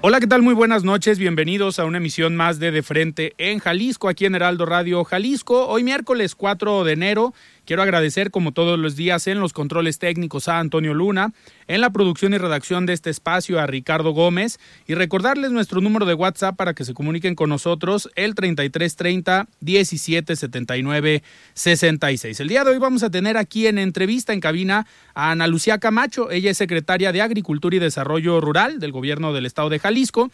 Hola, ¿qué tal? Muy buenas noches. Bienvenidos a una emisión más de De Frente en Jalisco, aquí en Heraldo Radio Jalisco. Hoy miércoles 4 de enero Quiero agradecer, como todos los días, en los controles técnicos a Antonio Luna, en la producción y redacción de este espacio a Ricardo Gómez y recordarles nuestro número de WhatsApp para que se comuniquen con nosotros, el 3330 1779 66. El día de hoy vamos a tener aquí en entrevista en cabina a Ana Lucía Camacho. Ella es secretaria de Agricultura y Desarrollo Rural del gobierno del estado de Jalisco.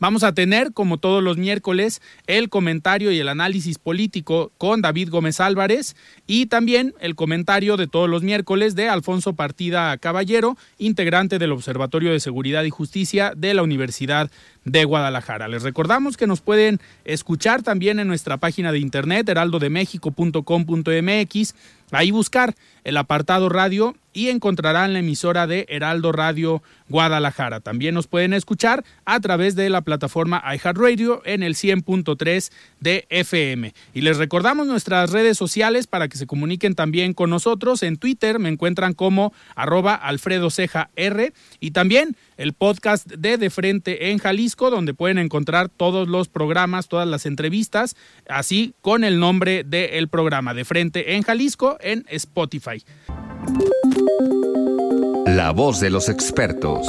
Vamos a tener, como todos los miércoles, el comentario y el análisis político con David Gómez Álvarez y también el comentario de todos los miércoles de Alfonso Partida Caballero, integrante del Observatorio de Seguridad y Justicia de la Universidad de Guadalajara. Les recordamos que nos pueden escuchar también en nuestra página de internet heraldodemexico.com.mx, ahí buscar el apartado radio y encontrarán la emisora de Heraldo Radio Guadalajara. También nos pueden escuchar a través de la plataforma iHeartRadio en el 100.3 de FM. Y les recordamos nuestras redes sociales para que se comuniquen también con nosotros. En Twitter me encuentran como arroba Alfredo y también el podcast de De Frente en Jalisco, donde pueden encontrar todos los programas, todas las entrevistas, así con el nombre del programa De Frente en Jalisco en Spotify. La voz de los expertos.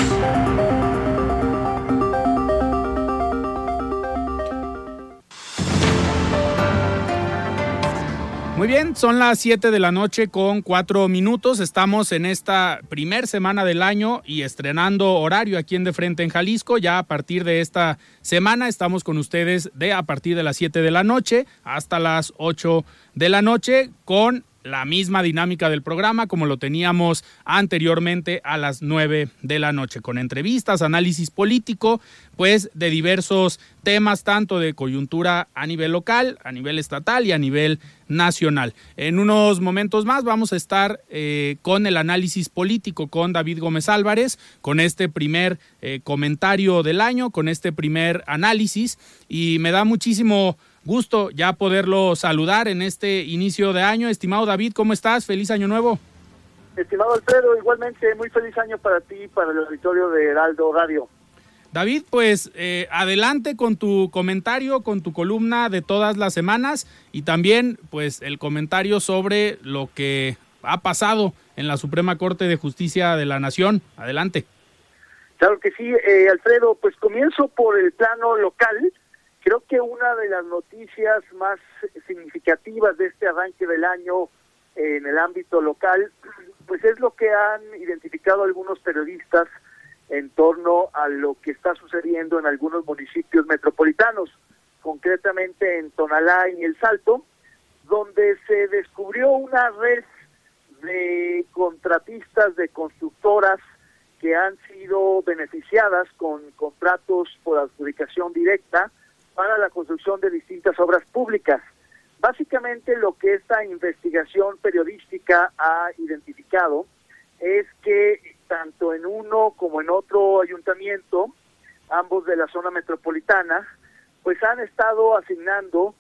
Muy bien, son las 7 de la noche con 4 minutos. Estamos en esta primer semana del año y estrenando horario aquí en De Frente en Jalisco. Ya a partir de esta semana estamos con ustedes de a partir de las 7 de la noche hasta las 8 de la noche con la misma dinámica del programa como lo teníamos anteriormente a las 9 de la noche, con entrevistas, análisis político, pues de diversos temas, tanto de coyuntura a nivel local, a nivel estatal y a nivel nacional. En unos momentos más vamos a estar eh, con el análisis político con David Gómez Álvarez, con este primer eh, comentario del año, con este primer análisis y me da muchísimo Gusto ya poderlo saludar en este inicio de año. Estimado David, ¿cómo estás? Feliz año nuevo. Estimado Alfredo, igualmente muy feliz año para ti y para el auditorio de Heraldo Radio. David, pues eh, adelante con tu comentario, con tu columna de todas las semanas y también pues el comentario sobre lo que ha pasado en la Suprema Corte de Justicia de la Nación. Adelante. Claro que sí, eh, Alfredo, pues comienzo por el plano local. Creo que una de las noticias más significativas de este arranque del año en el ámbito local, pues es lo que han identificado algunos periodistas en torno a lo que está sucediendo en algunos municipios metropolitanos, concretamente en Tonalá y El Salto, donde se descubrió una red de contratistas, de constructoras que han sido beneficiadas con contratos por adjudicación directa para la construcción de distintas obras públicas. Básicamente lo que esta investigación periodística ha identificado es que tanto en uno como en otro ayuntamiento, ambos de la zona metropolitana, pues han estado asignando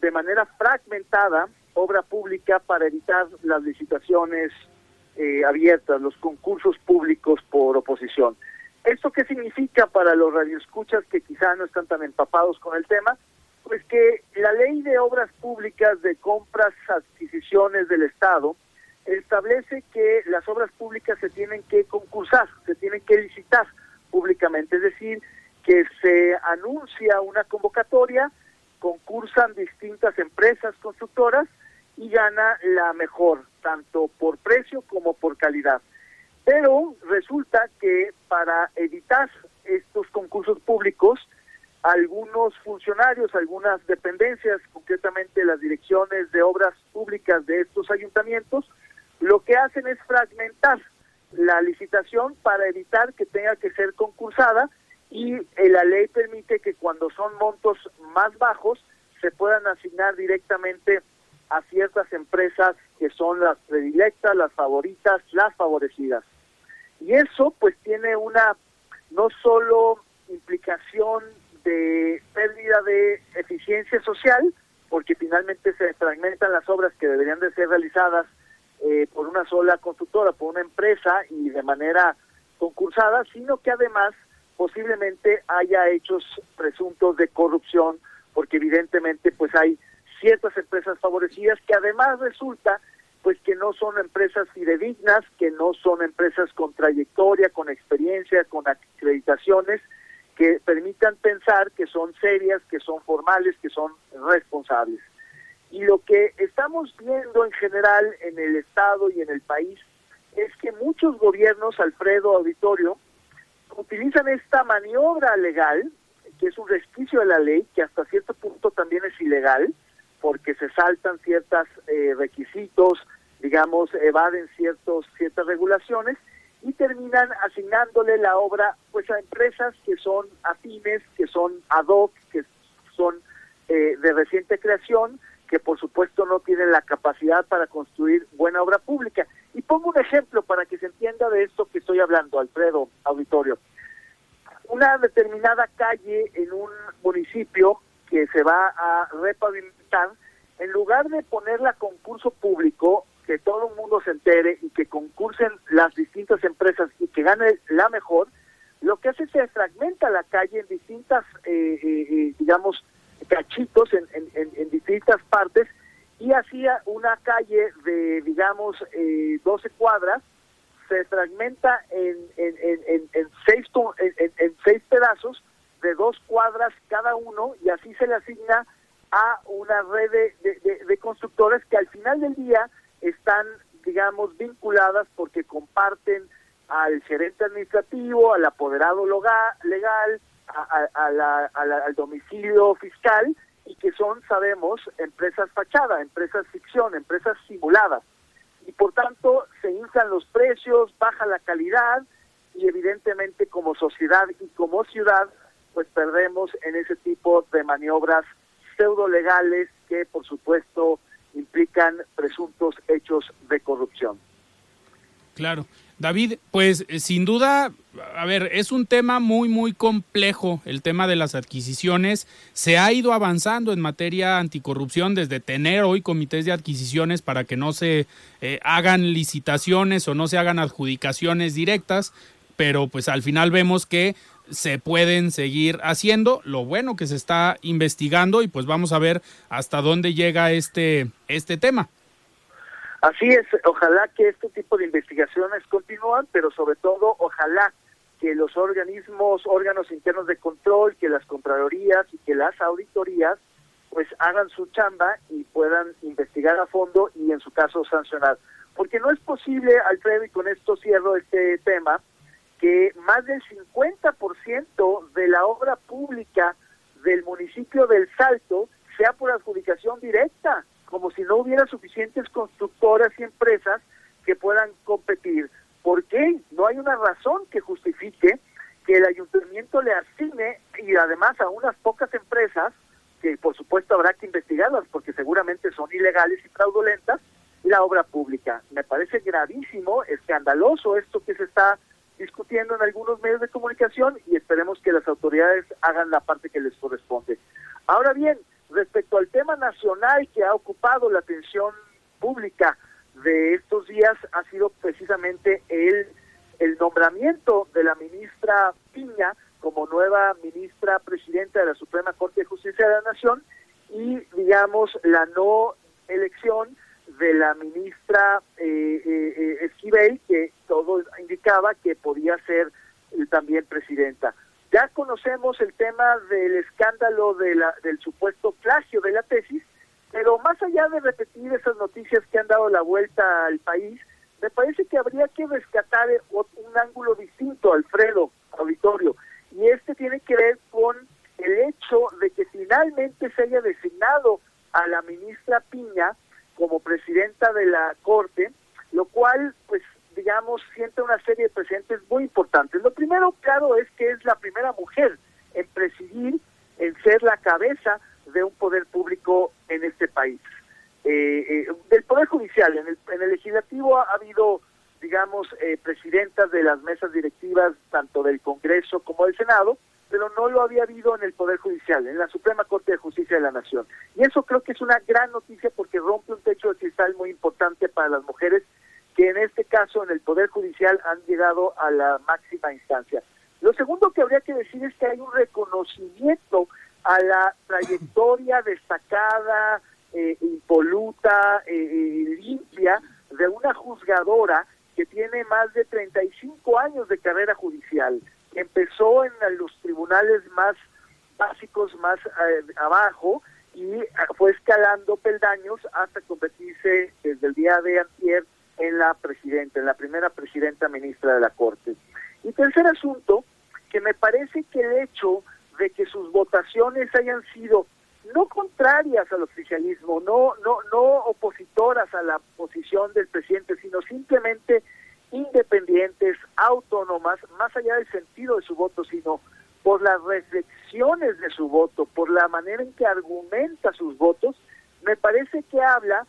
de manera fragmentada obra pública para evitar las licitaciones eh, abiertas, los concursos públicos por oposición. ¿Esto qué significa para los radioescuchas que quizá no están tan empapados con el tema? Pues que la ley de obras públicas de compras, adquisiciones del Estado establece que las obras públicas se tienen que concursar, se tienen que licitar públicamente, es decir, que se anuncia una convocatoria, concursan distintas empresas constructoras y gana la mejor, tanto por precio como por calidad. Pero resulta que para evitar estos concursos públicos, algunos funcionarios, algunas dependencias, concretamente las direcciones de obras públicas de estos ayuntamientos, lo que hacen es fragmentar la licitación para evitar que tenga que ser concursada y eh, la ley permite que cuando son montos más bajos se puedan asignar directamente a ciertas empresas que son las predilectas, las favoritas, las favorecidas. Y eso pues tiene una no solo implicación de pérdida de eficiencia social, porque finalmente se fragmentan las obras que deberían de ser realizadas eh, por una sola constructora, por una empresa y de manera concursada, sino que además posiblemente haya hechos presuntos de corrupción, porque evidentemente pues hay ciertas empresas favorecidas que además resulta pues que no son empresas fidedignas, que no son empresas con trayectoria, con experiencia, con acreditaciones, que permitan pensar que son serias, que son formales, que son responsables. Y lo que estamos viendo en general en el Estado y en el país es que muchos gobiernos, Alfredo Auditorio, utilizan esta maniobra legal, que es un resquicio de la ley, que hasta cierto punto también es ilegal, porque se saltan ciertos eh, requisitos, digamos, evaden ciertos ciertas regulaciones y terminan asignándole la obra pues a empresas que son afines, que son ad hoc, que son eh, de reciente creación, que por supuesto no tienen la capacidad para construir buena obra pública. Y pongo un ejemplo para que se entienda de esto que estoy hablando, Alfredo Auditorio. Una determinada calle en un municipio que se va a repavimentar, en lugar de ponerla a concurso público, que todo el mundo se entere y que concursen las distintas empresas y que gane la mejor, lo que hace es que fragmenta la calle en distintas, eh, eh, eh, digamos, cachitos, en, en, distintas partes, y hacía una calle de, digamos, 12 cuadras, se fragmenta en, en, en, en, seis, en, seis pedazos de dos cuadras cada uno y así se le asigna a una red de, de, constructores que al final del día están, digamos, vinculadas porque comparten al gerente administrativo, al apoderado legal, a, la, al domicilio fiscal y que son, sabemos, empresas fachada, empresas ficción, empresas simuladas. Y por tanto se inflan los precios, baja la calidad y evidentemente como sociedad y como ciudad pues perdemos en ese tipo de maniobras pseudo legales que por supuesto implican presuntos hechos de corrupción. Claro. David, pues eh, sin duda, a ver, es un tema muy, muy complejo el tema de las adquisiciones. Se ha ido avanzando en materia anticorrupción desde tener hoy comités de adquisiciones para que no se eh, hagan licitaciones o no se hagan adjudicaciones directas, pero pues al final vemos que se pueden seguir haciendo. Lo bueno que se está investigando y pues vamos a ver hasta dónde llega este, este tema. Así es, ojalá que este tipo de investigaciones continúen, pero sobre todo ojalá que los organismos, órganos internos de control, que las contralorías y que las auditorías pues hagan su chamba y puedan investigar a fondo y en su caso sancionar. Porque no es posible, Alfredo, y con esto cierro este tema, que más del 50% de la obra pública del municipio del Salto sea por adjudicación directa, como si no hubiera suficientes constructoras y empresas que puedan competir. ¿Por qué? No hay una razón que justifique que el ayuntamiento le asigne y además a unas pocas empresas, que por supuesto habrá que investigarlas porque seguramente son ilegales y fraudulentas, la obra pública. Me parece gravísimo, escandaloso esto que se está discutiendo en algunos medios de comunicación y esperemos que las autoridades hagan la parte que les corresponde. Ahora bien, respecto al tema nacional que ha ocupado la atención pública de estos días, ha sido precisamente el, el nombramiento de la ministra Piña como nueva ministra presidenta de la Suprema Corte de Justicia de la Nación y, digamos, la no elección de la ministra eh, eh, Esquivel, que todo indicaba que podía ser también presidenta. Ya conocemos el tema del escándalo de la, del supuesto plagio de la tesis, pero más allá de repetir esas noticias que han dado la vuelta al país, me parece que habría que rescatar un ángulo distinto, Alfredo, auditorio, y este tiene que ver con el hecho de que finalmente se haya designado a la ministra Piña como presidenta de la Corte, lo cual, pues, digamos, siente una serie de presentes muy importantes. Lo primero, claro, es que es la primera mujer en presidir, en ser la cabeza de un poder público en este país. Eh, eh, del Poder Judicial, en el, en el Legislativo ha, habido, digamos, eh, presidentas de las mesas directivas, tanto del Congreso como del Senado, pero no lo había habido en el Poder Judicial, en la Suprema Corte de Justicia de la Nación. Y eso creo que es una gran noticia porque rompe un techo de cristal muy importante para las mujeres que en este caso en el Poder Judicial han llegado a la máxima instancia. Lo segundo que habría que decir es que hay un reconocimiento a la trayectoria destacada, eh, impoluta, eh, eh, limpia de una juzgadora que tiene más de 35 años de carrera judicial. Empezó en los tribunales más básicos, más abajo, y fue escalando peldaños hasta convertirse desde el día de antier en la presidenta, en la primera presidenta ministra de la Corte. Y tercer asunto, que me parece que el hecho de que sus votaciones hayan sido no contrarias al oficialismo, no, no, no opositoras a la posición del presidente, sino simplemente independientes, autónomas, más allá del sentido de su voto, sino por las reflexiones de su voto, por la manera en que argumenta sus votos, me parece que habla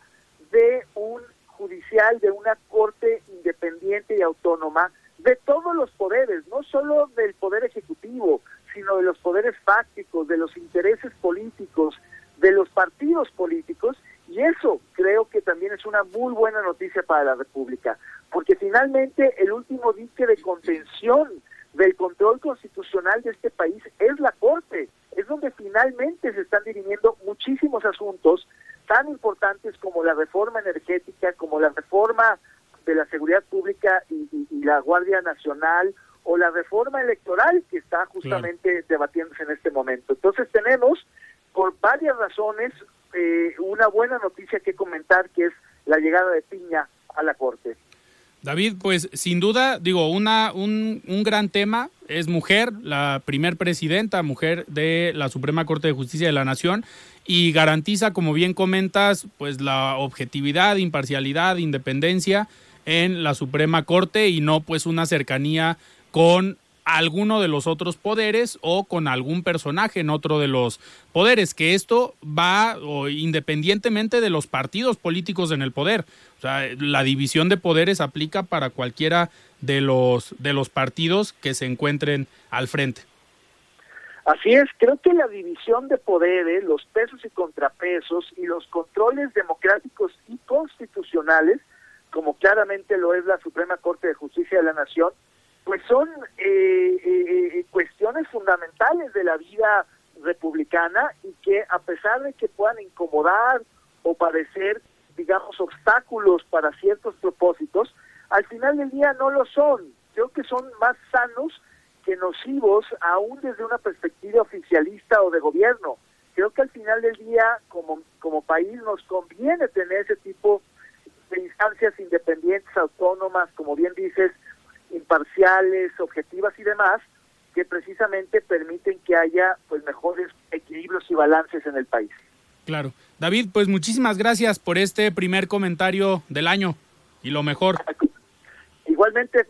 de un judicial, de una corte independiente y autónoma de todos los poderes, no solo del poder ejecutivo, sino de los poderes fácticos, de los intereses políticos, de los partidos políticos, y eso creo que también es una muy buena noticia para la República, porque finalmente el último dique de contención del control constitucional de este país es la Corte, es donde finalmente se están dirimiendo muchísimos asuntos tan importantes como la reforma energética, como la reforma de la seguridad pública y, la Guardia Nacional o la reforma electoral que está justamente debatiéndose en este momento. Entonces tenemos, por varias razones, eh, una buena noticia que comentar, que es la llegada de Piña a la Corte. David, pues sin duda, digo, una, un, un gran tema, es mujer, la primer presidenta, mujer de la Suprema Corte de Justicia de la Nación, y garantiza, como bien comentas, pues la objetividad, imparcialidad, independencia en la Suprema Corte y no pues una cercanía con alguno de los otros poderes o con algún personaje en otro de los poderes, que esto va o, independientemente de los partidos políticos en el poder. O sea, la división de poderes aplica para cualquiera de los de los partidos que se encuentren al frente. Así es, creo que la división de poderes, los pesos y contrapesos y los controles democráticos y constitucionales, como claramente lo es la Suprema Corte de Justicia de la Nación, pues son eh, eh, cuestiones fundamentales de la vida republicana y que a pesar de que puedan incomodar o parecer, digamos, obstáculos para ciertos propósitos, al final del día no lo son. Creo que son más sanos que nocivos aún desde una perspectiva oficialista o de gobierno. Creo que al final del día, como, como país, nos conviene tener ese tipo de instancias independientes, autónomas, como bien dices, imparciales, objetivas y demás, que precisamente permiten que haya pues mejores equilibrios y balances en el país. Claro. David, pues muchísimas gracias por este primer comentario del año y lo mejor. Igualmente,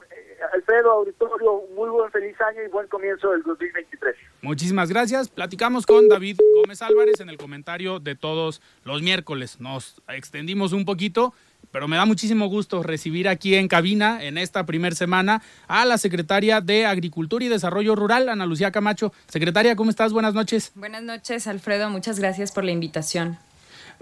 Alfredo Auditorio, muy buen feliz año y buen comienzo del 2023. Muchísimas gracias. Platicamos con David Gómez Álvarez en el comentario de todos los miércoles. Nos extendimos un poquito, pero me da muchísimo gusto recibir aquí en cabina, en esta primera semana, a la secretaria de Agricultura y Desarrollo Rural, Ana Lucía Camacho. Secretaria, ¿cómo estás? Buenas noches. Buenas noches, Alfredo. Muchas gracias por la invitación.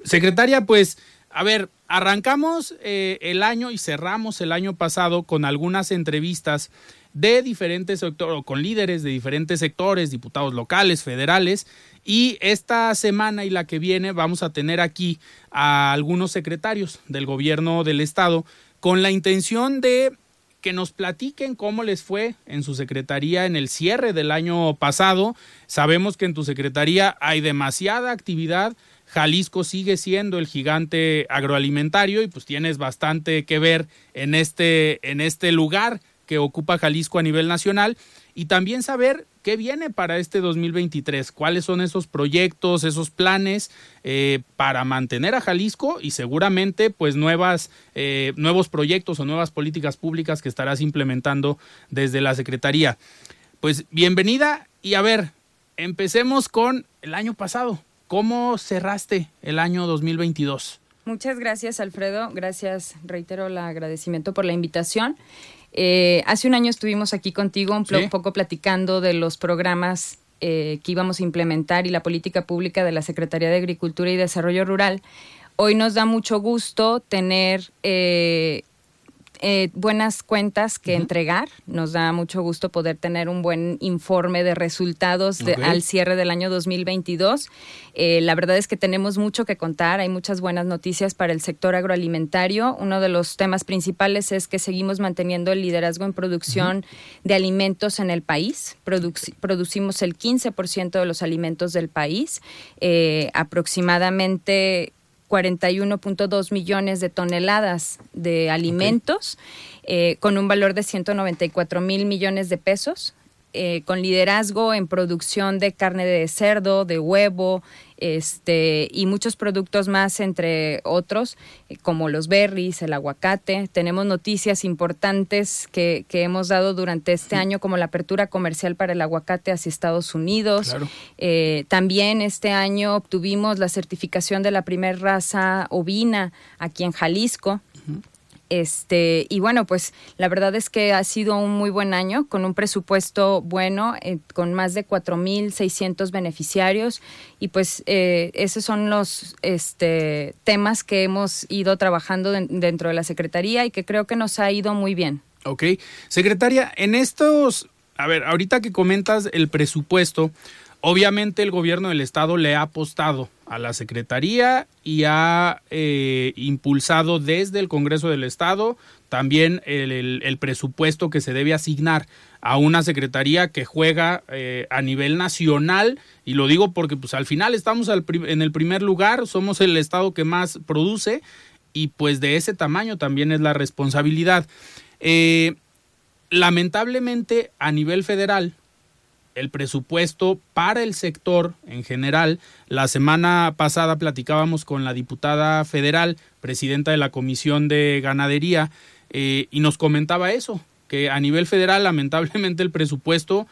Secretaria, pues a ver, arrancamos eh, el año y cerramos el año pasado con algunas entrevistas de diferentes sectores, con líderes de diferentes sectores, diputados locales, federales, y esta semana y la que viene vamos a tener aquí a algunos secretarios del gobierno del estado con la intención de que nos platiquen cómo les fue en su secretaría en el cierre del año pasado. Sabemos que en tu secretaría hay demasiada actividad, Jalisco sigue siendo el gigante agroalimentario y pues tienes bastante que ver en este, en este lugar que ocupa Jalisco a nivel nacional y también saber qué viene para este 2023, cuáles son esos proyectos, esos planes eh, para mantener a Jalisco y seguramente pues nuevas, eh, nuevos proyectos o nuevas políticas públicas que estarás implementando desde la Secretaría. Pues bienvenida y a ver, empecemos con el año pasado. ¿Cómo cerraste el año 2022? Muchas gracias, Alfredo. Gracias, reitero el agradecimiento por la invitación. Eh, hace un año estuvimos aquí contigo un poco platicando de los programas eh, que íbamos a implementar y la política pública de la Secretaría de Agricultura y Desarrollo Rural. Hoy nos da mucho gusto tener eh, eh, buenas cuentas que entregar. Nos da mucho gusto poder tener un buen informe de resultados al cierre del año 2022. Eh, la verdad es que tenemos mucho que contar. Hay muchas buenas noticias para el sector agroalimentario. Uno de los temas principales es que seguimos manteniendo el liderazgo en producción de alimentos en el país. producimos el 15% de los alimentos del país. Eh, aproximadamente 41.2 millones de toneladas de alimentos eh, con un valor de 194 mil millones de pesos. Eh, con liderazgo en producción de carne de cerdo, de huevo, este, y muchos productos más, entre otros, eh, como los berries, el aguacate. Tenemos noticias importantes que, que, hemos dado durante este año, como la apertura comercial para el aguacate hacia Estados Unidos. Eh, también este año obtuvimos la certificación de la primer raza ovina aquí en Jalisco. Este, y bueno, pues la verdad es que ha sido un muy buen año con un presupuesto bueno, eh, con más de 4.600 beneficiarios y pues eh, esos son los este, temas que hemos ido trabajando dentro de la Secretaría y que creo que nos ha ido muy bien. Ok, secretaria, en estos, a ver, ahorita que comentas el presupuesto, Obviamente el gobierno del estado le ha apostado a la Secretaría y ha eh, impulsado desde el Congreso del Estado también el, presupuesto que se debe asignar a una Secretaría que juega eh, a nivel nacional y lo digo porque pues al final estamos en el primer lugar, somos el estado que más produce y pues de ese tamaño también es la responsabilidad. Eh, lamentablemente a nivel federal el presupuesto para el sector en general. La semana pasada platicábamos con la diputada federal, presidenta de la Comisión de Ganadería, eh, y nos comentaba eso, que a nivel federal lamentablemente el presupuesto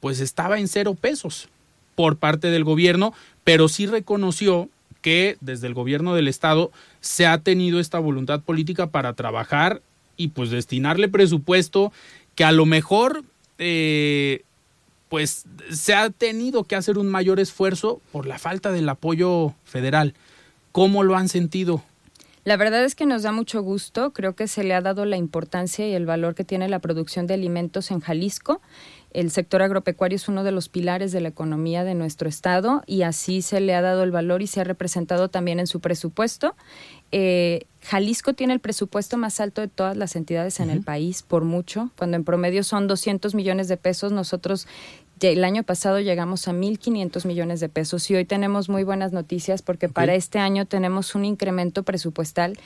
pues estaba en cero pesos por parte del gobierno, pero sí reconoció que desde el gobierno del estado se ha tenido esta voluntad política para trabajar y pues destinarle presupuesto que a lo mejor eh, pues se ha tenido que hacer un mayor esfuerzo por la falta del apoyo federal. ¿Cómo lo han sentido? La verdad es que nos da mucho gusto, creo que se le ha dado la importancia y el valor que tiene la producción de alimentos en Jalisco. El sector agropecuario es uno de los pilares de la economía de nuestro estado y así se le ha dado el valor y se ha representado también en su presupuesto. Eh, Jalisco tiene el presupuesto más alto de todas las entidades en el país, por mucho. Cuando en promedio son 200 millones de pesos, nosotros el año pasado llegamos a 1.500 millones de pesos y hoy tenemos muy buenas noticias porque para este año tenemos un incremento presupuestal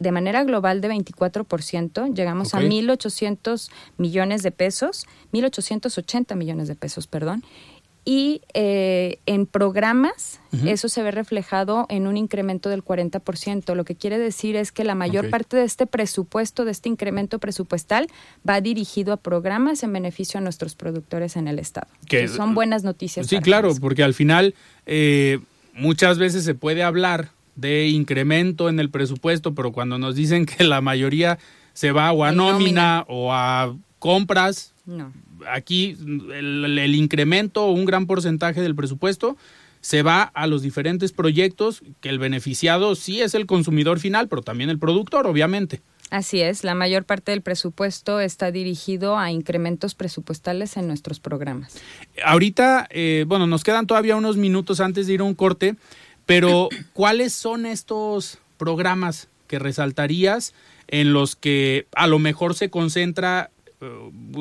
de manera global de 24%, llegamos a 1.800 millones de pesos, 1.880 millones de pesos, perdón, y eh, en programas eso se ve reflejado en un incremento del 40%. Lo que quiere decir es que la mayor parte de este presupuesto, de este incremento presupuestal, va dirigido a programas en beneficio a nuestros productores en el Estado. Que son buenas noticias. Sí, claro, porque al final eh, muchas veces se puede hablar de incremento en el presupuesto, pero cuando nos dicen que la mayoría se va o a nómina o a compras, no aquí el, incremento o un gran porcentaje del presupuesto se va a los diferentes proyectos que el beneficiado sí es el consumidor final, pero también el productor, obviamente. Así es, la mayor parte del presupuesto está dirigido a incrementos presupuestales en nuestros programas. Ahorita, eh, bueno, nos quedan todavía unos minutos antes de ir a un corte, pero ¿cuáles son estos programas que resaltarías en los que a lo mejor se concentra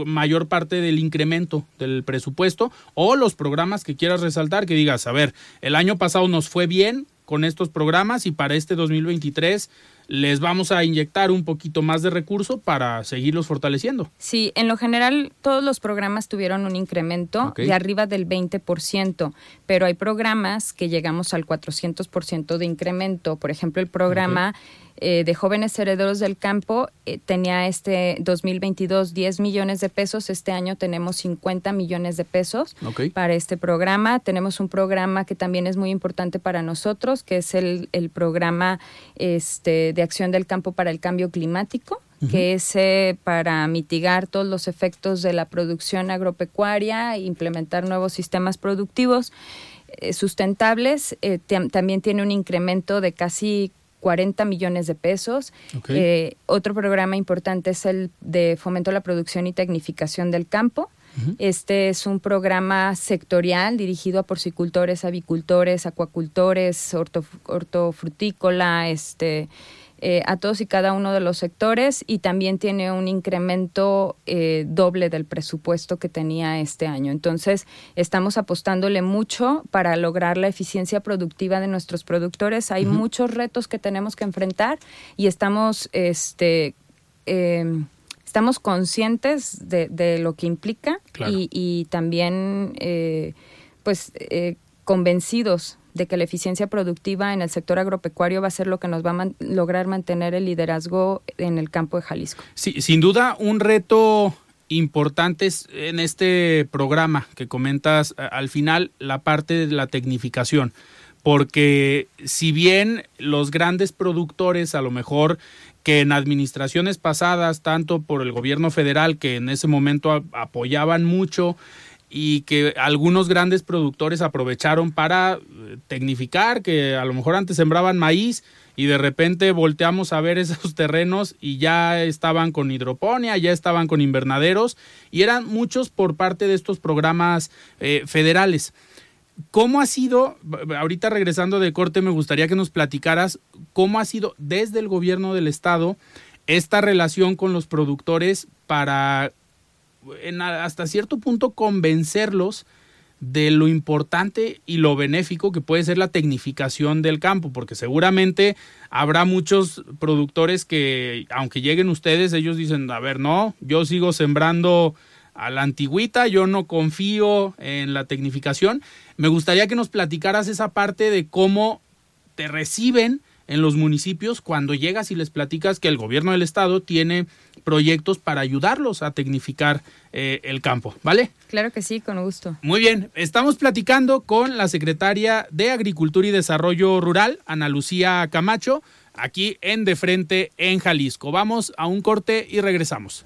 mayor parte del incremento del presupuesto o los programas que quieras resaltar que digas, a ver, el año pasado nos fue bien con estos programas y para este 2023 les vamos a inyectar un poquito más de recurso para seguirlos fortaleciendo. Sí, en lo general todos los programas tuvieron un incremento de arriba del 20%, pero hay programas que llegamos al 400% de incremento. Por ejemplo, el programa eh, de jóvenes herederos del campo eh, tenía este 2022 10 millones de pesos, este año tenemos 50 millones de pesos para este programa. Tenemos un programa que también es muy importante para nosotros, que es el, el programa este, de acción del campo para el cambio climático que es eh, para mitigar todos los efectos de la producción agropecuaria implementar nuevos sistemas productivos sustentables. también tiene un incremento de casi 40 millones de pesos. Eh, otro programa importante es el de fomento a la producción y tecnificación del campo. Este es un programa sectorial dirigido a porcicultores, avicultores, acuacultores, hortofrutícola, este, eh, a todos y cada uno de los sectores y también tiene un incremento eh, doble del presupuesto que tenía este año. Entonces, estamos apostándole mucho para lograr la eficiencia productiva de nuestros productores. Hay muchos retos que tenemos que enfrentar y estamos, este, em, estamos conscientes de, lo que implica y, también, eh, pues, convencidos de que la eficiencia productiva en el sector agropecuario va a ser lo que nos va a lograr mantener el liderazgo en el campo de Jalisco. Sí, sin duda un reto importante en este programa que comentas al final la parte de la tecnificación porque si bien los grandes productores a lo mejor que en administraciones pasadas, tanto por el gobierno federal que en ese momento apoyaban mucho y que algunos grandes productores aprovecharon para eh, tecnificar, que a lo mejor antes sembraban maíz y de repente volteamos a ver esos terrenos y ya estaban con hidroponía, ya estaban con invernaderos y eran muchos por parte de estos programas eh, federales. ¿Cómo ha sido, ahorita regresando de corte, me gustaría que nos platicaras cómo ha sido desde el gobierno del estado esta relación con los productores para hasta cierto punto convencerlos de lo importante y lo benéfico que puede ser la tecnificación del campo, porque seguramente habrá muchos productores que, aunque lleguen ustedes, ellos dicen, a ver, no, yo sigo sembrando a la antigüita, yo no confío en la tecnificación. Me gustaría que nos platicaras esa parte de cómo te reciben en los municipios cuando llegas y les platicas que el gobierno del estado tiene proyectos para ayudarlos a tecnificar eh, el campo, ¿vale? Claro que sí, con gusto. Muy bien, estamos platicando con la secretaria de Agricultura y Desarrollo Rural, Ana Lucía Camacho, aquí en De Frente en Jalisco. Vamos a un corte y regresamos.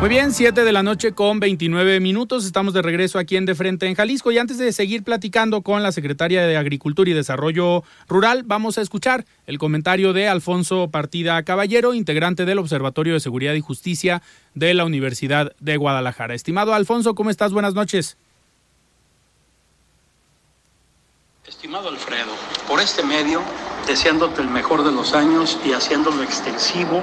Muy bien, 7 de la noche con 29 minutos. Estamos de regreso aquí en De Frente en Jalisco. Y antes de seguir platicando con la secretaria de Agricultura y Desarrollo Rural, vamos a escuchar el comentario de Alfonso Partida Caballero, integrante del Observatorio de Seguridad y Justicia de la Universidad de Guadalajara. Estimado Alfonso, ¿cómo estás? Buenas noches. Estimado Alfredo, por este medio, deseándote el mejor de los años y haciéndolo extensivo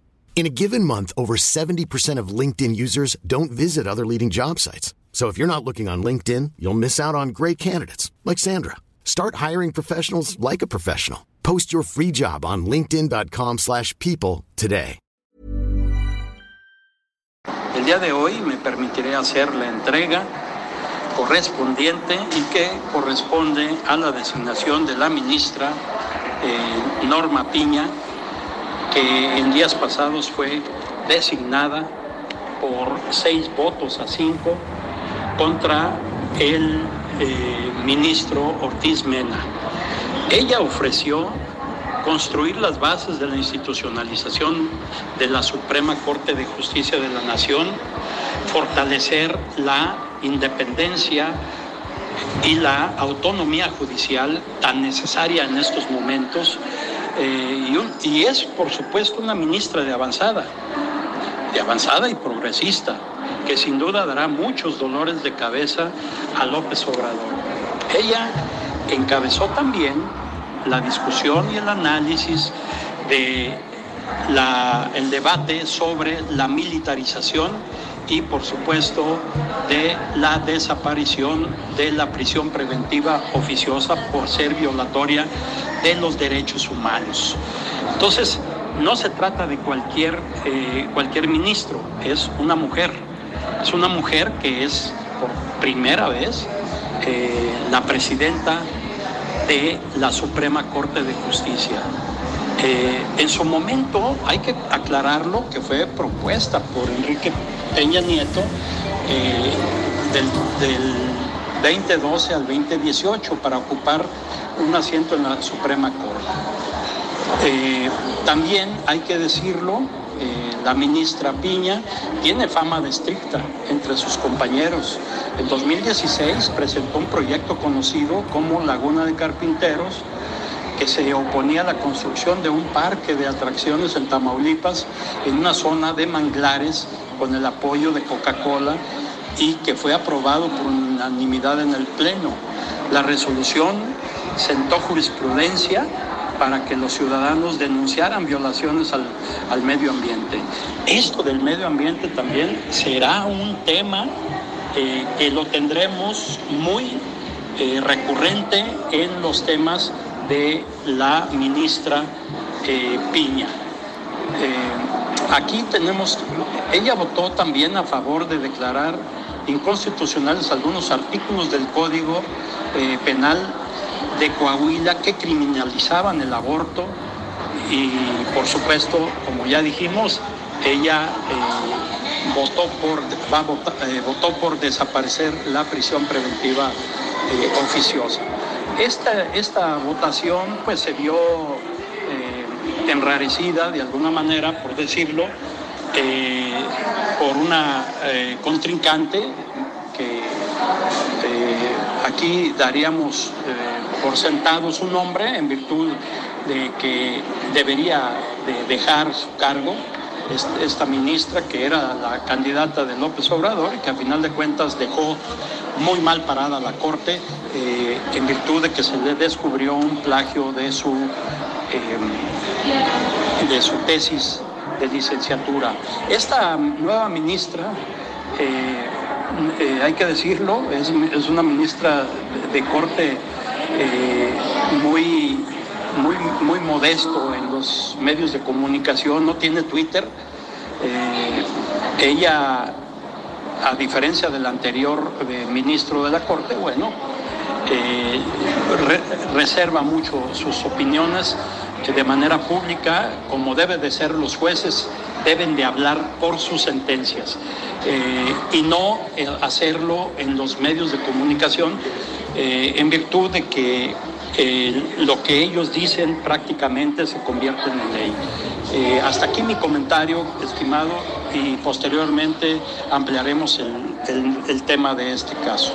In a given month, over 70% of LinkedIn users don't visit other leading job sites. So if you're not looking on LinkedIn, you'll miss out on great candidates like Sandra. Start hiring professionals like a professional. Post your free job on linkedin.com/people slash people today. El día de hoy me permitiré hacer la entrega correspondiente y que corresponde a la designación de la ministra eh, Norma Piña, que en días pasados fue designada por seis votos a cinco contra el eh, ministro Ortiz Mena. Ella ofreció construir las bases de la institucionalización de la Suprema Corte de Justicia de la Nación, fortalecer la independencia y la autonomía judicial tan necesaria en estos momentos. Eh, y, y es, por supuesto, una ministra de avanzada, de avanzada y progresista, que sin duda dará muchos dolores de cabeza a López Obrador. Ella encabezó también la discusión y el análisis de debate sobre la militarización y por supuesto de la desaparición de la prisión preventiva oficiosa por ser violatoria de los derechos humanos. Entonces, no se trata de cualquier, eh, cualquier ministro, es una mujer. Es una mujer que es por primera vez eh, la presidenta de la Suprema Corte de Justicia. Eh, en su momento, hay que aclararlo, que fue propuesta por Enrique Peña Nieto eh, del, del 2012 al 2018 para ocupar un asiento en la Suprema Corte. Eh, también hay que decirlo, la ministra Piña tiene fama de estricta entre sus compañeros. En 2016 presentó un proyecto conocido como Laguna de Carpinteros, que se oponía a la construcción de un parque de atracciones en Tamaulipas, en una zona de manglares, con el apoyo de Coca-Cola y que fue aprobado por unanimidad en el Pleno. La resolución sentó jurisprudencia para que los ciudadanos denunciaran violaciones al, al medio ambiente. Esto del medio ambiente también será un tema eh, que lo tendremos muy eh, recurrente en los temas de la ministra eh, Piña. Eh, aquí tenemos, ella votó también a favor de declarar inconstitucionales algunos artículos del Código eh, Penal de Coahuila que criminalizaban el aborto y por supuesto, como ya dijimos, ella votó, por, desaparecer la prisión preventiva oficiosa. Esta, esta votación pues se vio eh, enrarecida de alguna manera, por decirlo, eh, por una eh, contrincante que aquí daríamos por sentado su nombre en virtud de que debería de dejar su cargo esta ministra que era la candidata de López Obrador y que a final de cuentas dejó muy mal parada la corte eh, en virtud de que se le descubrió un plagio de su eh, de su tesis de licenciatura. Esta nueva ministra, eh, hay que decirlo, es, es una ministra de, corte muy, muy, muy modesto en medios de comunicación, no tiene Twitter. Eh, ella, a diferencia del anterior eh, ministro de la Corte, bueno, eh, re- reserva mucho sus opiniones eh, de manera pública, como debe de ser los jueces, deben de hablar por sus sentencias y no hacerlo en los medios de comunicación en virtud de que eh, lo que ellos dicen prácticamente se convierte en ley. Eh, hasta aquí mi comentario, estimado, y posteriormente ampliaremos el tema de este caso.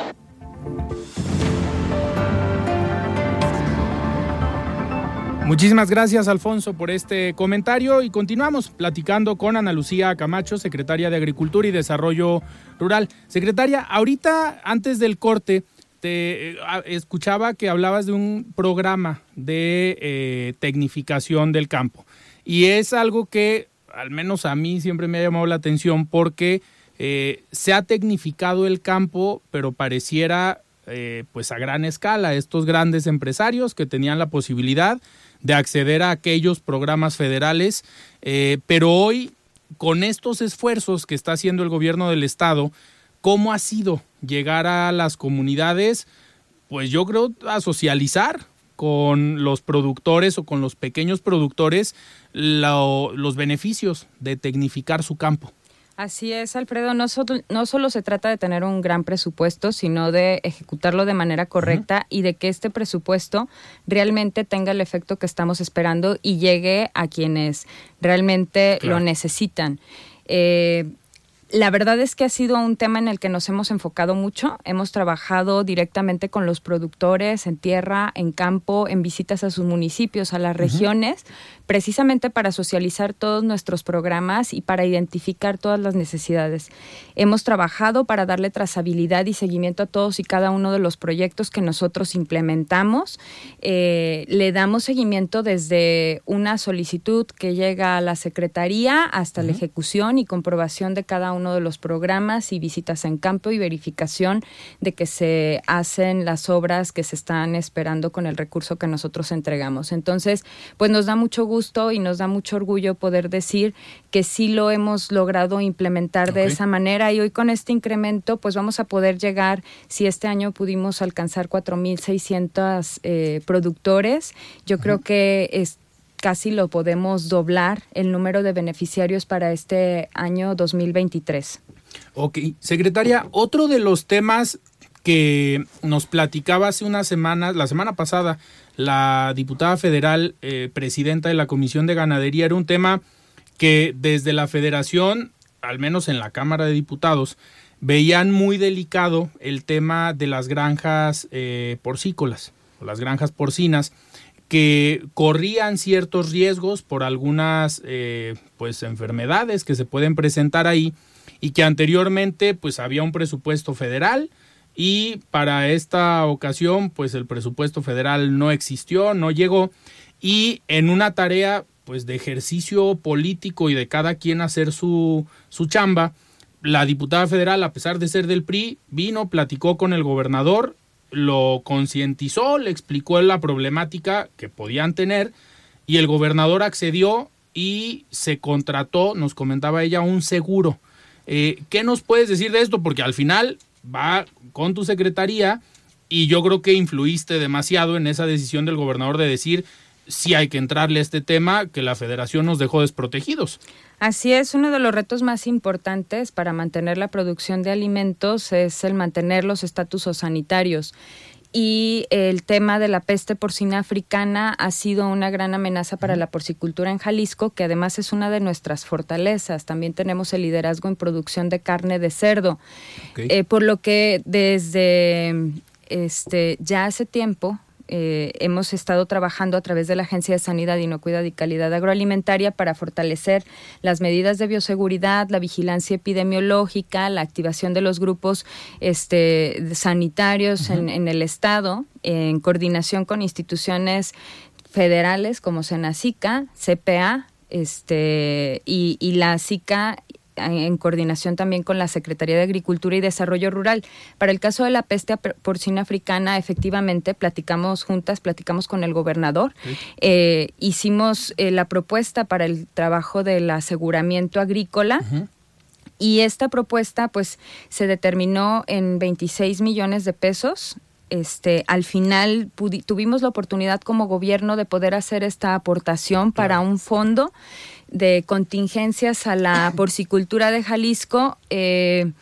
Muchísimas gracias, Alfonso, por este comentario y continuamos platicando con Ana Lucía Camacho, secretaria de Agricultura y Desarrollo Rural. Secretaria, ahorita, antes del corte, te eh, escuchaba que hablabas de un programa de eh, tecnificación del campo y es algo que, al menos a mí, siempre me ha llamado la atención porque eh, se ha tecnificado el campo, pero pareciera pues a gran escala. Estos grandes empresarios que tenían la posibilidad de acceder a aquellos programas federales, pero hoy con estos esfuerzos que está haciendo el gobierno del estado, ¿cómo ha sido llegar a las comunidades? Pues yo creo a socializar con los productores o con los pequeños productores los beneficios de tecnificar su campo. Así es, Alfredo. No, no solo se trata de tener un gran presupuesto, sino de ejecutarlo de manera correcta y de que este presupuesto realmente tenga el efecto que estamos esperando y llegue a quienes realmente lo necesitan. Eh, la verdad es que ha sido un tema en el que nos hemos enfocado mucho. Hemos trabajado directamente con los productores en tierra, en campo, en visitas a sus municipios, a las regiones, precisamente para socializar todos nuestros programas y para identificar todas las necesidades. Hemos trabajado para darle trazabilidad y seguimiento a todos y cada uno de los proyectos que nosotros implementamos. Eh, le damos seguimiento desde una solicitud que llega a la Secretaría hasta la ejecución y comprobación de cada uno de los programas y visitas en campo y verificación de que se hacen las obras que se están esperando con el recurso que nosotros entregamos. Entonces, pues nos da mucho gusto gusto y nos da mucho orgullo poder decir que sí lo hemos logrado implementar de esa manera y hoy con este incremento pues vamos a poder llegar, si este año pudimos alcanzar 4.600 eh, productores, yo creo que es casi lo podemos doblar el número de beneficiarios para este año 2023. Ok, secretaria, otro de los temas que nos platicaba hace unas semanas, la semana pasada, la diputada federal eh, presidenta de la Comisión de Ganadería era un tema que desde la federación, al menos en la Cámara de Diputados, veían muy delicado el tema de las granjas eh, porcícolas o las granjas porcinas que corrían ciertos riesgos por algunas eh, pues enfermedades que se pueden presentar ahí y que anteriormente pues había un presupuesto federal y para esta ocasión pues el presupuesto federal no existió, no llegó y en una tarea pues de ejercicio político y de cada quien hacer su, su chamba, la diputada federal, a pesar de ser del PRI, vino, platicó con el gobernador, lo concientizó, le explicó la problemática que podían tener y el gobernador accedió y se contrató, nos comentaba ella, un seguro. Eh, ¿Qué nos puedes decir de esto? Porque al final va con tu secretaría y yo creo que influiste demasiado en esa decisión del gobernador de decir si hay que entrarle a este tema que la federación nos dejó desprotegidos. Así es, uno de los retos más importantes para mantener la producción de alimentos es el mantener los estatutos sanitarios y el tema de la peste porcina africana ha sido una gran amenaza para la porcicultura en Jalisco, que además es una de nuestras fortalezas. También tenemos el liderazgo en producción de carne de cerdo, eh, por lo que desde este ya hace tiempo eh, hemos estado trabajando a través de la Agencia de Sanidad, Inocuidad y Calidad Agroalimentaria para fortalecer las medidas de bioseguridad, la vigilancia epidemiológica, la activación de los grupos este, sanitarios en, el Estado, en coordinación con instituciones federales como Senacica, CPA, este, y, y la SICA en coordinación también con la Secretaría de Agricultura y Desarrollo Rural. Para el caso de la peste porcina africana, efectivamente, platicamos juntas, platicamos con el gobernador, eh, hicimos eh, la propuesta para el trabajo del aseguramiento agrícola. Y esta propuesta, pues, se determinó en 26 millones de pesos este, al final tuvimos la oportunidad como gobierno de poder hacer esta aportación para un fondo de contingencias a la porcicultura de Jalisco. Eh,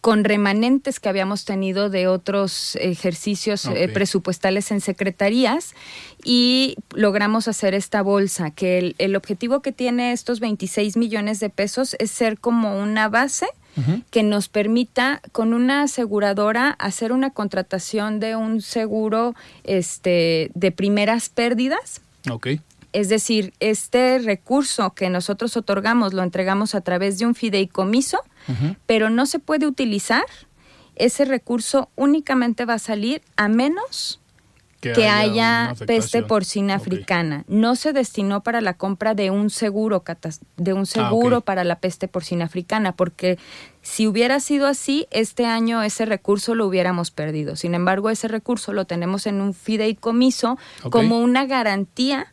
con remanentes que habíamos tenido de otros ejercicios eh, presupuestales en secretarías y logramos hacer esta bolsa, que el, objetivo que tiene estos 26 millones de pesos es ser como una base que nos permita con una aseguradora hacer una contratación de un seguro este, de primeras pérdidas. Okay. Es decir, este recurso que nosotros otorgamos lo entregamos a través de un fideicomiso, pero no se puede utilizar. Ese recurso únicamente va a salir a menos que, haya, peste porcina africana. No se destinó para la compra de un seguro de un ah, seguro para la peste porcina africana, porque si hubiera sido así, este año ese recurso lo hubiéramos perdido. Sin embargo, ese recurso lo tenemos en un fideicomiso como una garantía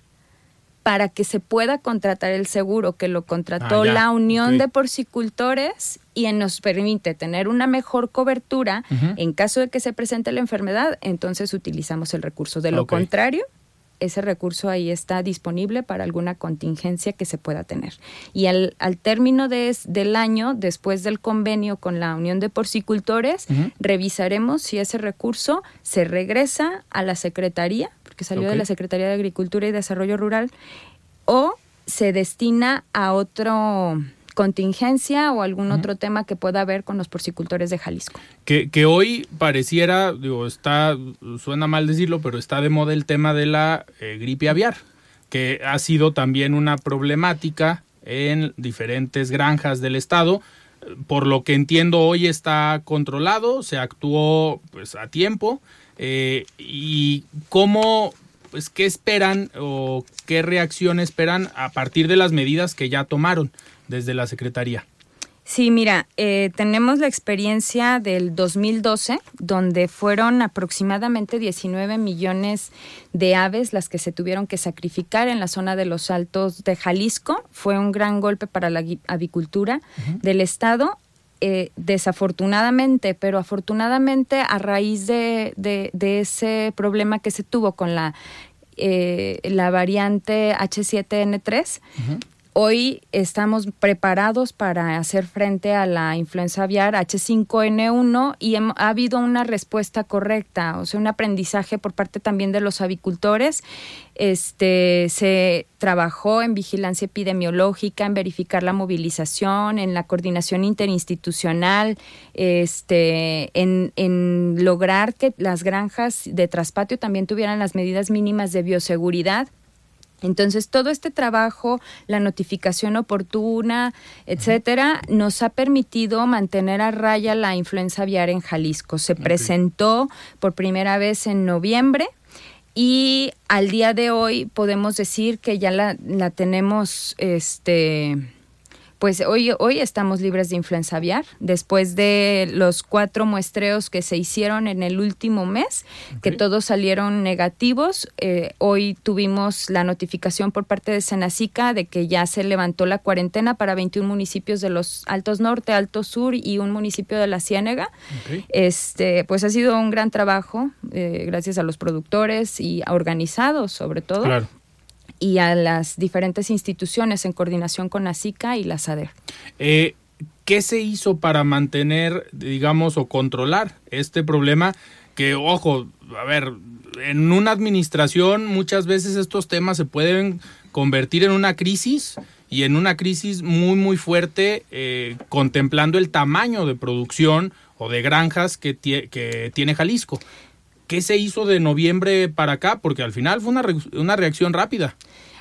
para que se pueda contratar el seguro que lo contrató ah, la Unión de Porcicultores y nos permite tener una mejor cobertura en caso de que se presente la enfermedad, entonces utilizamos el recurso. De lo contrario, ese recurso ahí está disponible para alguna contingencia que se pueda tener. Y al, al término de, del año, después del convenio con la Unión de Porcicultores, revisaremos si ese recurso se regresa a la Secretaría que salió de la Secretaría de Agricultura y Desarrollo Rural, o se destina a otro contingencia o algún otro tema que pueda haber con los porcicultores de Jalisco. Que, que hoy pareciera, digo, está, suena mal decirlo, pero está de moda el tema de la eh, gripe aviar, que ha sido también una problemática en diferentes granjas del estado. Por lo que entiendo, hoy está controlado, se actuó pues a tiempo eh, y cómo, pues, qué esperan o qué reacción esperan a partir de las medidas que ya tomaron desde la Secretaría. Sí, mira, eh, tenemos la experiencia del 2012, donde fueron aproximadamente 19 millones de aves las que se tuvieron que sacrificar en la zona de los altos de Jalisco. Fue un gran golpe para la avicultura del estado eh, desafortunadamente, pero afortunadamente a raíz de, de, ese problema que se tuvo con la, eh, la variante H7N3, Hoy estamos preparados para hacer frente a la influenza aviar H5N1 y ha habido una respuesta correcta, o sea, un aprendizaje por parte también de los avicultores. Este se trabajó en vigilancia epidemiológica, en verificar la movilización, en la coordinación interinstitucional, este, en, en lograr que las granjas de traspatio también tuvieran las medidas mínimas de bioseguridad entonces, todo este trabajo, la notificación oportuna, etcétera, nos ha permitido mantener a raya la influenza aviar en Jalisco. Se presentó por primera vez en noviembre y al día de hoy podemos decir que ya la, la tenemos este pues hoy, hoy estamos libres de influenza aviar, después de los cuatro muestreos que se hicieron en el último mes, que todos salieron negativos. Eh, hoy tuvimos la notificación por parte de Senacica de que ya se levantó la cuarentena para 21 municipios de los Altos Norte, Alto Sur y un municipio de la Ciénega. Este, pues ha sido un gran trabajo, eh, gracias a los productores y organizados sobre todo. Claro y a las diferentes instituciones en coordinación con ASICA y la SADER. Eh, ¿Qué se hizo para mantener, digamos, o controlar este problema? Que, ojo, a ver, en una administración muchas veces estos temas se pueden convertir en una crisis y en una crisis muy, muy fuerte, eh, contemplando el tamaño de producción o de granjas que, que tiene Jalisco. ¿Qué se hizo de noviembre para acá? Porque al final fue una, una reacción rápida.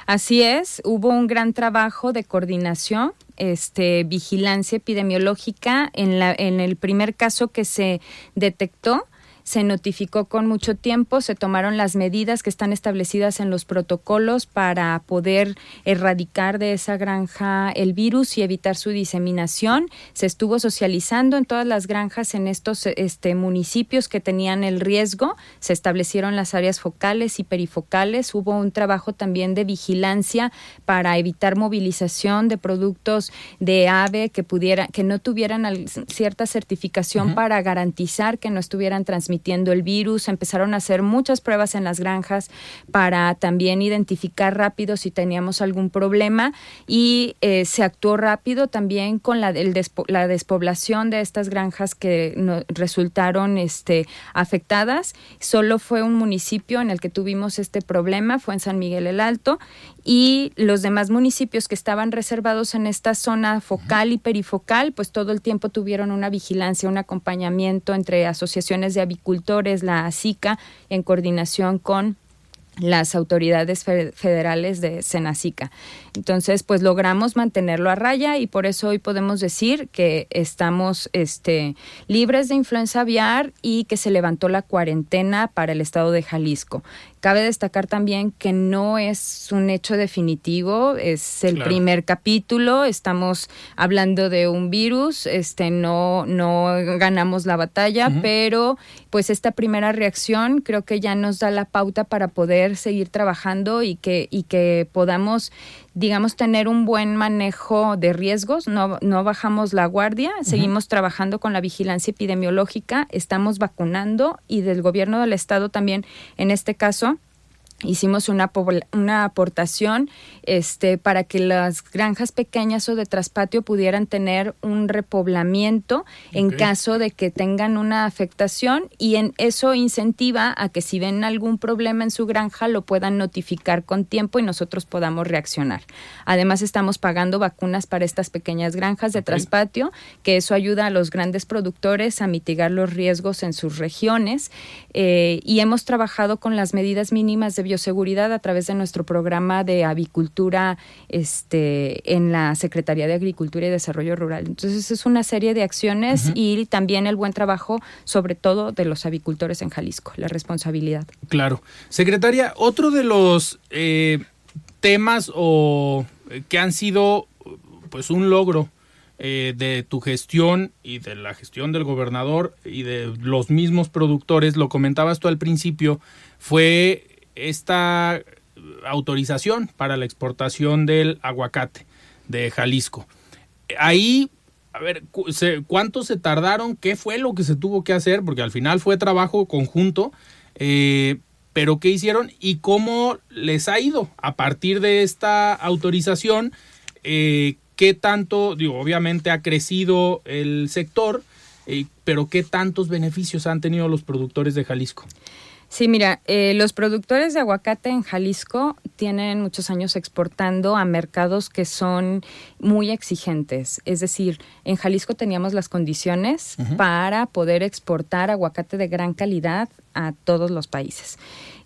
Así es, hubo un gran trabajo de coordinación, este, vigilancia epidemiológica. En, la, en el primer caso que se detectó, se notificó con mucho tiempo, se tomaron las medidas que están establecidas en los protocolos para poder erradicar de esa granja el virus y evitar su diseminación. Se estuvo socializando en todas las granjas en estos este, municipios que tenían el riesgo, se establecieron las áreas focales y perifocales, hubo un trabajo también de vigilancia para evitar movilización de productos de ave que pudiera que no tuvieran cierta certificación para garantizar que no estuvieran transmitiendo el virus. Empezaron a hacer muchas pruebas en las granjas para también identificar rápido si teníamos algún problema y eh, se actuó rápido también con la, la despoblación de estas granjas que no, resultaron este, afectadas. Solo fue un municipio en el que tuvimos este problema, fue en San Miguel el Alto, y los demás municipios que estaban reservados en esta zona focal y perifocal, pues todo el tiempo tuvieron una vigilancia, un acompañamiento entre asociaciones de avicultores, la ASICA, en coordinación con las autoridades federales de Senacica. Entonces, pues logramos mantenerlo a raya y por eso hoy podemos decir que estamos este, libres de influenza aviar y que se levantó la cuarentena para el estado de Jalisco. Cabe destacar también que no es un hecho definitivo, es el primer capítulo, estamos hablando de un virus, este no no ganamos la batalla, pero pues esta primera reacción creo que ya nos da la pauta para poder seguir trabajando y que y que podamos digamos, tener un buen manejo de riesgos, no, no bajamos la guardia, seguimos trabajando con la vigilancia epidemiológica, estamos vacunando y del gobierno del estado también, en este caso, hicimos una, una aportación este, para que las granjas pequeñas o de traspatio pudieran tener un repoblamiento en caso de que tengan una afectación y en eso incentiva a que si ven algún problema en su granja lo puedan notificar con tiempo y nosotros podamos reaccionar. Además estamos pagando vacunas para estas pequeñas granjas de traspatio, que eso ayuda a los grandes productores a mitigar los riesgos en sus regiones eh, y hemos trabajado con las medidas mínimas de bioseguridad a través de nuestro programa de avicultura este, en la Secretaría de Agricultura y Desarrollo Rural. Entonces es una serie de acciones y también el buen trabajo, sobre todo de los avicultores en Jalisco, la responsabilidad. Claro. Secretaria, otro de los eh, temas o eh, que han sido pues un logro eh, de tu gestión y de la gestión del gobernador y de los mismos productores, lo comentabas tú al principio, fue esta autorización para la exportación del aguacate de Jalisco. Ahí, a ver, ¿cuánto se tardaron? ¿Qué fue lo que se tuvo que hacer? Porque al final fue trabajo conjunto, eh, pero ¿qué hicieron y cómo les ha ido a partir de esta autorización? Eh, ¿Qué tanto, digo, obviamente ha crecido el sector, eh, pero qué tantos beneficios han tenido los productores de Jalisco? Sí, mira, eh, los productores de aguacate en Jalisco tienen muchos años exportando a mercados que son muy exigentes. Es decir, en Jalisco teníamos las condiciones para poder exportar aguacate de gran calidad a todos los países.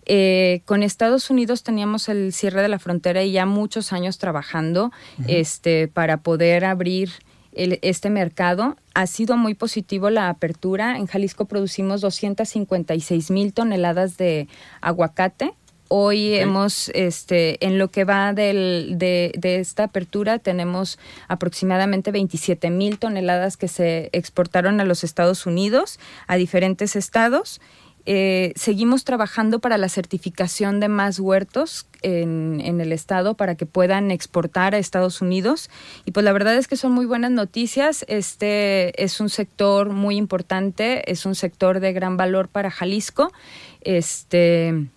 Eh, con Estados Unidos teníamos el cierre de la frontera y ya muchos años trabajando este, para poder abrir este mercado. Ha sido muy positivo la apertura. En Jalisco producimos 256 mil toneladas de aguacate. Hoy hemos, este, en lo que va del, de, de, esta apertura, tenemos aproximadamente 27 mil toneladas que se exportaron a los Estados Unidos, a diferentes estados. Eh, seguimos trabajando para la certificación de más huertos en, en, el estado para que puedan exportar a Estados Unidos. Y pues la verdad es que son muy buenas noticias. Este es un sector muy importante, es un sector de gran valor para Jalisco. Este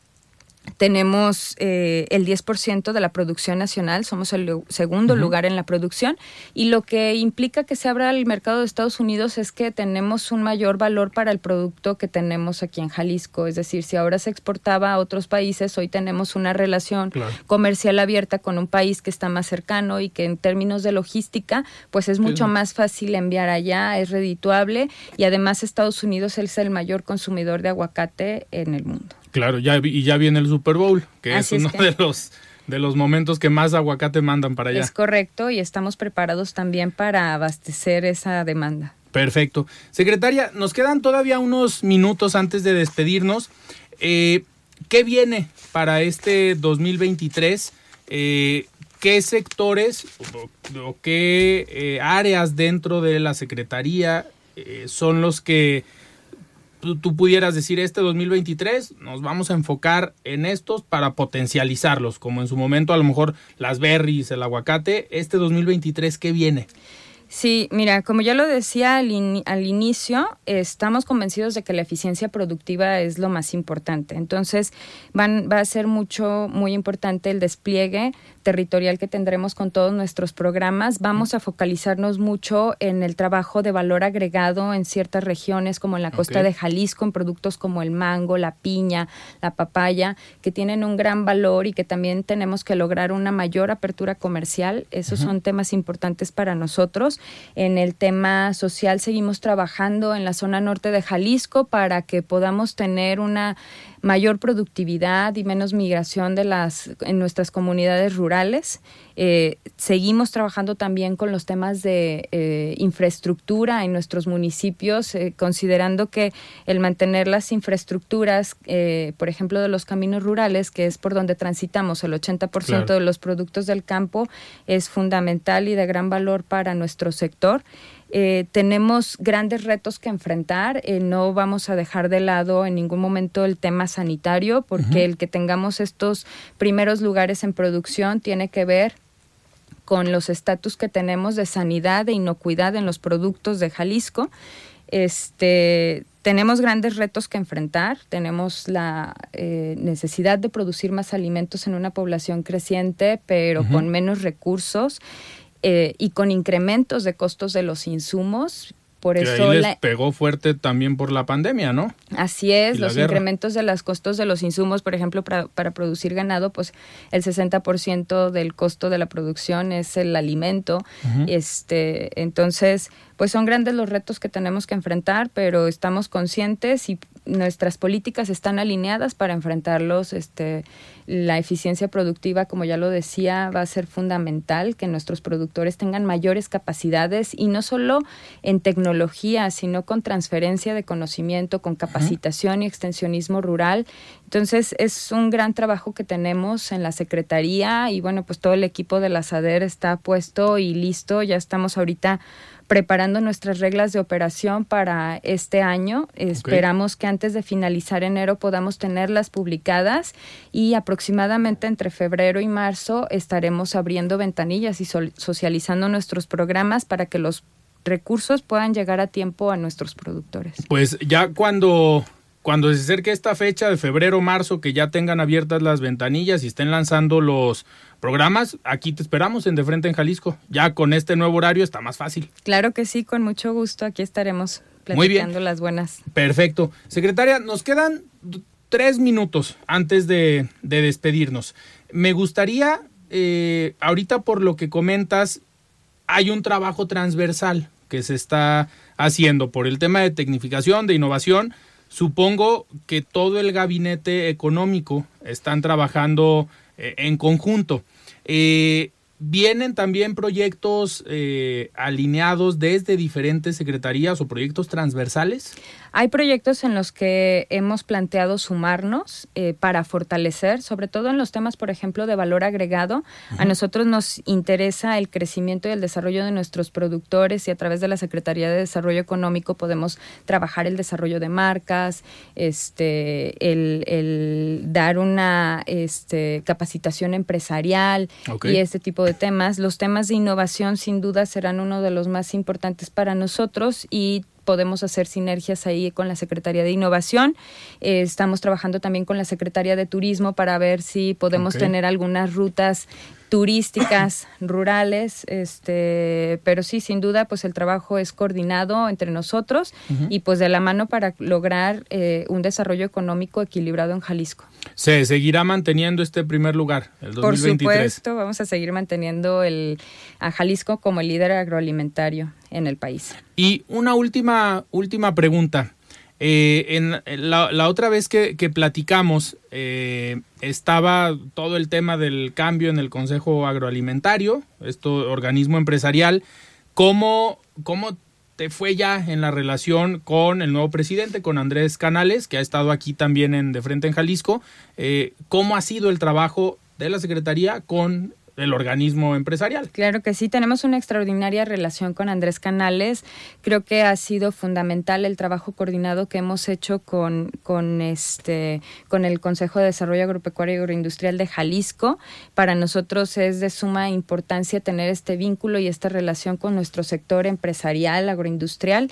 tenemos eh, el 10% de la producción nacional, somos el segundo lugar en la producción y lo que implica que se abra el mercado de Estados Unidos es que tenemos un mayor valor para el producto que tenemos aquí en Jalisco, es decir, si ahora se exportaba a otros países, hoy tenemos una relación comercial abierta con un país que está más cercano y que en términos de logística, pues es mucho más fácil enviar allá, es redituable y además Estados Unidos es el mayor consumidor de aguacate en el mundo. Claro, ya, y ya viene el Super Bowl, que es uno de los de los momentos que más aguacate mandan para allá. Es correcto y estamos preparados también para abastecer esa demanda. Perfecto. Secretaria, nos quedan todavía unos minutos antes de despedirnos. Eh, ¿Qué viene para este 2023? Eh, ¿Qué sectores o, qué eh, áreas dentro de la Secretaría son los que tú, pudieras decir, este 2023 nos vamos a enfocar en estos para potencializarlos, como en su momento a lo mejor las berries, el aguacate, este 2023, ¿qué viene? Sí, mira, como ya lo decía al, inicio, estamos convencidos de que la eficiencia productiva es lo más importante. Entonces, van, va a ser mucho, muy importante el despliegue territorial que tendremos con todos nuestros programas. Vamos a focalizarnos mucho en el trabajo de valor agregado en ciertas regiones, como en la costa de Jalisco, en productos como el mango, la piña, la papaya, que tienen un gran valor y que también tenemos que lograr una mayor apertura comercial. Esos son temas importantes para nosotros. En el tema social seguimos trabajando en la zona norte de Jalisco para que podamos tener una mayor productividad y menos migración de las en nuestras comunidades rurales. Eh, seguimos trabajando también con los temas de eh, infraestructura en nuestros municipios, eh, considerando que el mantener las infraestructuras, por ejemplo, de los caminos rurales, que es por donde transitamos el 80% de los productos del campo, es fundamental y de gran valor para nuestro sector. Eh, tenemos grandes retos que enfrentar. Eh, no vamos a dejar de lado en ningún momento el tema sanitario, porque el que tengamos estos primeros lugares en producción tiene que ver con los estatus que tenemos de sanidad e inocuidad en los productos de Jalisco. Este, tenemos grandes retos que enfrentar, tenemos la eh, necesidad de producir más alimentos en una población creciente, pero con menos recursos. Eh, y con incrementos de costos de los insumos. Por eso ahí les pegó fuerte también por la pandemia, ¿no? Así es, los incrementos de los costos de los insumos, por ejemplo, para, para producir ganado, pues el 60% del costo de la producción es el alimento. Este, entonces, pues son grandes los retos que tenemos que enfrentar, pero estamos conscientes y nuestras políticas están alineadas para enfrentarlos. Este, la eficiencia productiva, como ya lo decía, va a ser fundamental que nuestros productores tengan mayores capacidades y no solo en tecnología, sino con transferencia de conocimiento, con capacitación y extensionismo rural. Entonces es un gran trabajo que tenemos en la Secretaría y bueno, pues todo el equipo de la SADER está puesto y listo. Ya estamos ahorita preparando nuestras reglas de operación para este año. Esperamos que antes de finalizar enero podamos tenerlas publicadas y aproximadamente entre febrero y marzo estaremos abriendo ventanillas y socializando nuestros programas para que los recursos puedan llegar a tiempo a nuestros productores. Pues ya cuando cuando se acerque esta fecha de febrero marzo que ya tengan abiertas las ventanillas y estén lanzando los programas, aquí te esperamos en De Frente en Jalisco. Ya con este nuevo horario está más fácil. Claro que sí, con mucho gusto. Aquí estaremos platicando las buenas. Perfecto. Secretaria, nos quedan tres minutos antes de, despedirnos. Me gustaría, eh, ahorita por lo que comentas, hay un trabajo transversal que se está haciendo por el tema de tecnificación, de innovación. Supongo que todo el gabinete económico están trabajando eh, en conjunto. Eh, vienen también proyectos eh, alineados desde diferentes secretarías o proyectos transversales. Hay proyectos en los que hemos planteado sumarnos eh, para fortalecer, sobre todo en los temas, por ejemplo, de valor agregado. A nosotros nos interesa el crecimiento y el desarrollo de nuestros productores y a través de la Secretaría de Desarrollo Económico podemos trabajar el desarrollo de marcas, este, el, dar una este, capacitación empresarial y este tipo de temas. Los temas de innovación sin duda serán uno de los más importantes para nosotros y podemos hacer sinergias ahí con la Secretaría de Innovación. Eh, estamos trabajando también con la Secretaría de Turismo para ver si podemos tener algunas rutas turísticas rurales, este, pero sí, sin duda, pues el trabajo es coordinado entre nosotros y pues de la mano para lograr eh, un desarrollo económico equilibrado en Jalisco. Se seguirá manteniendo este primer lugar, el 2023. Por supuesto, vamos a seguir manteniendo el, a Jalisco como el líder agroalimentario en el país. Y una última, última pregunta. Eh, en la, otra vez que, platicamos eh, estaba todo el tema del cambio en el Consejo Agroalimentario, esto organismo empresarial. ¿Cómo, ¿Cómo te fue ya en la relación con el nuevo presidente, con Andrés Canales, que ha estado aquí también en De Frente en Jalisco? Eh, ¿Cómo ha sido el trabajo de la Secretaría con el organismo empresarial. Claro que sí, tenemos una extraordinaria relación con Andrés Canales. Creo que ha sido fundamental el trabajo coordinado que hemos hecho con, con, este, con el Consejo de Desarrollo Agropecuario y Agroindustrial de Jalisco. Para nosotros es de suma importancia tener este vínculo y esta relación con nuestro sector empresarial, agroindustrial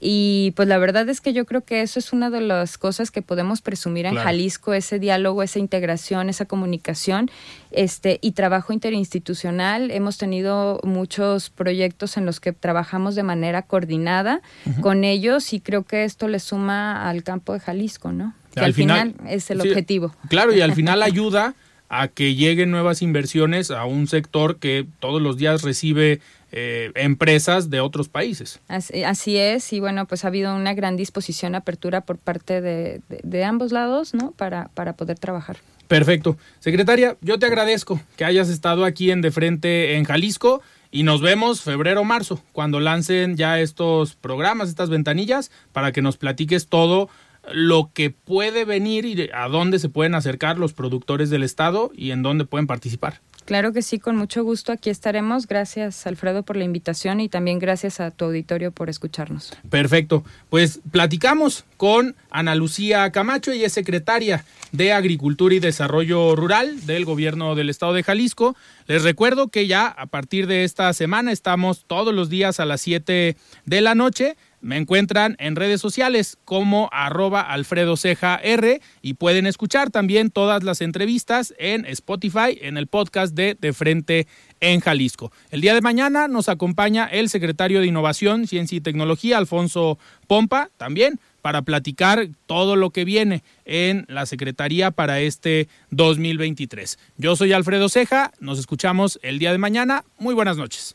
y pues la verdad es que yo creo que eso es una de las cosas que podemos presumir en Jalisco, ese diálogo, esa integración, esa comunicación este, y trabajo interinstitucional. Hemos tenido muchos proyectos en los que trabajamos de manera coordinada con ellos y creo que esto le suma al campo de Jalisco, ¿no? Que al, final, es el objetivo. Claro, y al final ayuda a que lleguen nuevas inversiones a un sector que todos los días recibe eh, empresas de otros países. Así, es, y bueno, pues ha habido una gran disposición, apertura por parte de, ambos lados, ¿no? Para, para poder trabajar. Perfecto. Secretaria, yo te agradezco que hayas estado aquí en De Frente en Jalisco y nos vemos febrero-marzo, cuando lancen ya estos programas, estas ventanillas, para que nos platiques todo lo que puede venir y a dónde se pueden acercar los productores del Estado y en dónde pueden participar. Claro que sí, con mucho gusto aquí estaremos. Gracias, Alfredo, por la invitación y también gracias a tu auditorio por escucharnos. Perfecto. Pues platicamos con Ana Lucía Camacho, ella es secretaria de Agricultura y Desarrollo Rural del Gobierno del Estado de Jalisco. Les recuerdo que ya a partir de esta semana estamos todos los días a las 7 de la noche me encuentran en redes sociales como arroba Alfredo R y pueden escuchar también todas las entrevistas en Spotify en el podcast de De Frente en Jalisco. El día de mañana nos acompaña el secretario de Innovación, Ciencia y Tecnología, Alfonso Pompa, también para platicar todo lo que viene en la Secretaría para este 2023. Yo soy Alfredo Ceja, nos escuchamos el día de mañana. Muy buenas noches.